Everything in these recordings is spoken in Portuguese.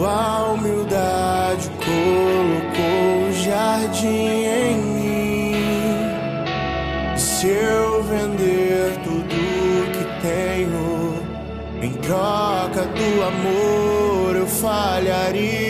Sua humildade colocou o jardim em mim. Se eu vender tudo que tenho em troca do amor, eu falharia.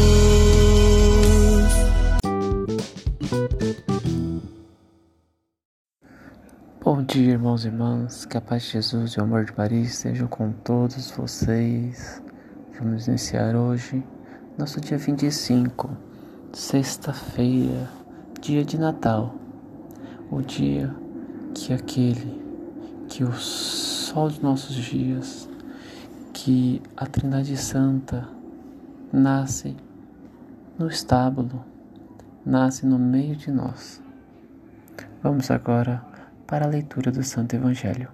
Dia, irmãos e irmãs. Que a paz de Jesus e o amor de Maria estejam com todos vocês. Vamos iniciar hoje nosso dia 25, sexta-feira, dia de Natal. O dia que aquele que o sol dos nossos dias que a Trindade Santa nasce no estábulo, nasce no meio de nós. Vamos agora para a leitura do Santo Evangelho.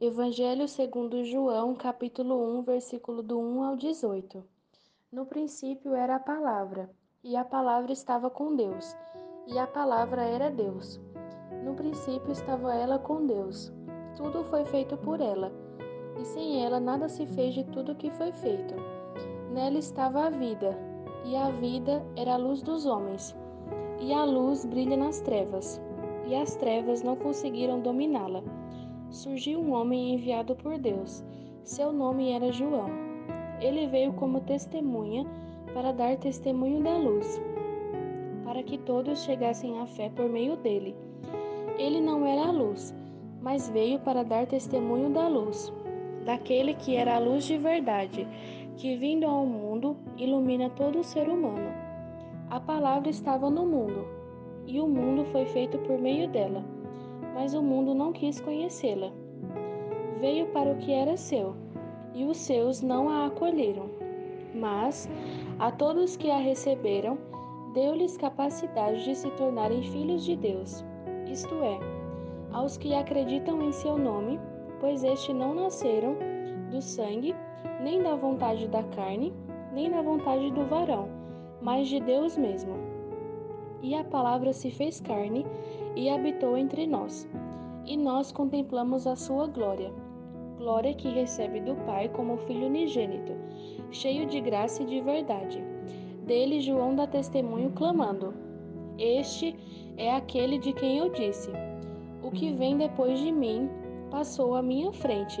Evangelho segundo João, capítulo 1, versículo do 1 ao 18. No princípio era a palavra, e a palavra estava com Deus, e a palavra era Deus. No princípio estava ela com Deus. Tudo foi feito por ela, e sem ela nada se fez de tudo que foi feito. Nela estava a vida, e a vida era a luz dos homens. E a luz brilha nas trevas, e as trevas não conseguiram dominá-la. Surgiu um homem enviado por Deus. Seu nome era João. Ele veio como testemunha para dar testemunho da luz, para que todos chegassem à fé por meio dele. Ele não era a luz, mas veio para dar testemunho da luz, daquele que era a luz de verdade, que vindo ao mundo ilumina todo o ser humano. A palavra estava no mundo, e o mundo foi feito por meio dela, mas o mundo não quis conhecê-la. Veio para o que era seu, e os seus não a acolheram. Mas a todos que a receberam, deu-lhes capacidade de se tornarem filhos de Deus isto é, aos que acreditam em seu nome, pois este não nasceram do sangue, nem da vontade da carne, nem da vontade do varão, mas de Deus mesmo. E a palavra se fez carne e habitou entre nós, e nós contemplamos a sua glória, glória que recebe do Pai como filho unigênito, cheio de graça e de verdade. Dele João dá testemunho clamando: Este é aquele de quem eu disse: O que vem depois de mim passou à minha frente,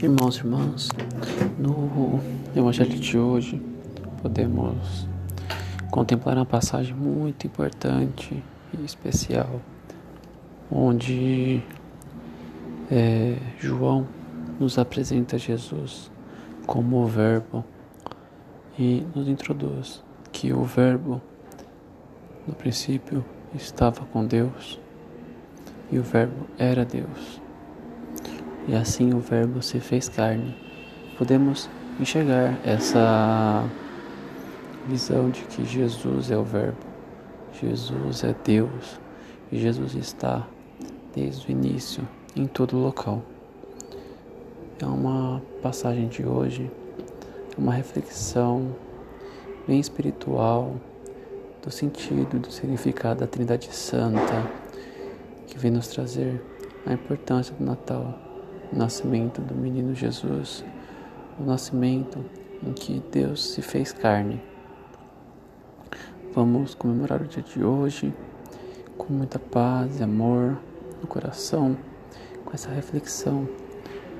Irmãos e irmãs, no Evangelho de hoje podemos contemplar uma passagem muito importante e especial, onde é, João nos apresenta Jesus como o Verbo e nos introduz que o Verbo no princípio estava com Deus e o Verbo era Deus. E assim o Verbo se fez carne. Podemos enxergar essa visão de que Jesus é o Verbo, Jesus é Deus e Jesus está desde o início em todo local. É uma passagem de hoje uma reflexão bem espiritual do sentido, do significado da Trindade Santa, que vem nos trazer a importância do Natal, o nascimento do menino Jesus, o nascimento em que Deus se fez carne. Vamos comemorar o dia de hoje com muita paz e amor no coração, com essa reflexão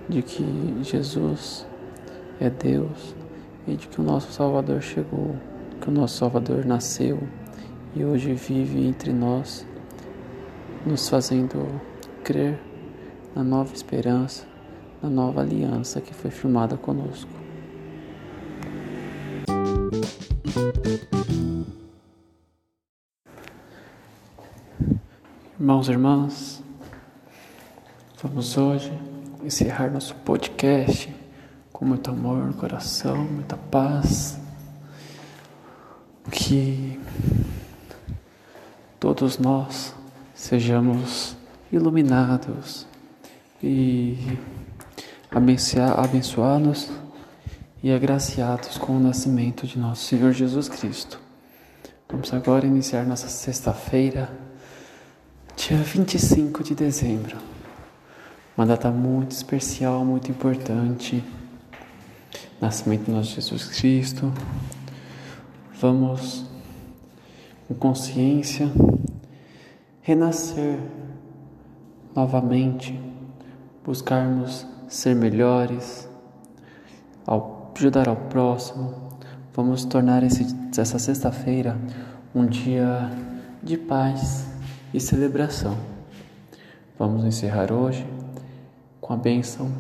de que Jesus é Deus e de que o nosso Salvador chegou, que o nosso Salvador nasceu e hoje vive entre nós, nos fazendo crer na nova esperança, na nova aliança que foi firmada conosco. Irmãos e irmãs, vamos hoje encerrar nosso podcast com muito amor no coração, muita paz. Que todos nós sejamos iluminados e abençoados e agraciados com o nascimento de nosso Senhor Jesus Cristo. Vamos agora iniciar nossa sexta-feira, dia 25 de dezembro. Uma data muito especial, muito importante. Nascimento de nosso Jesus Cristo. Vamos, com consciência, renascer novamente, buscarmos ser melhores, ajudar ao próximo. Vamos tornar esse, essa sexta-feira um dia de paz e celebração. Vamos encerrar hoje com a bênção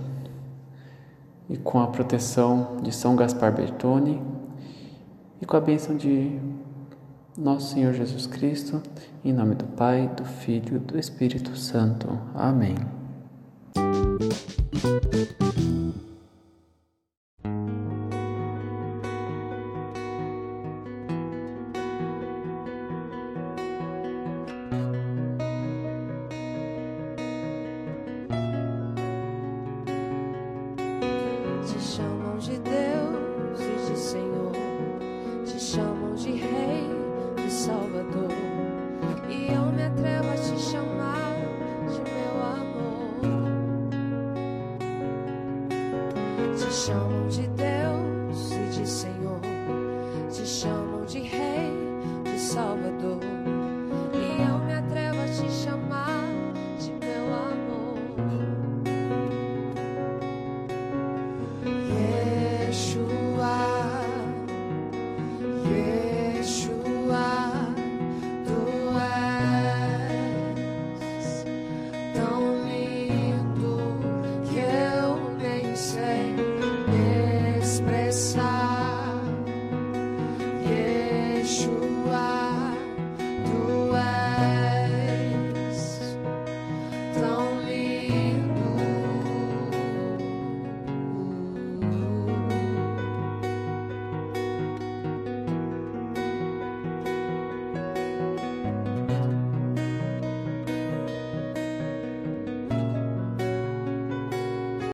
e com a proteção de São Gaspar Bertone e com a bênção de nosso Senhor Jesus Cristo, em nome do Pai, do Filho e do Espírito Santo. Amém.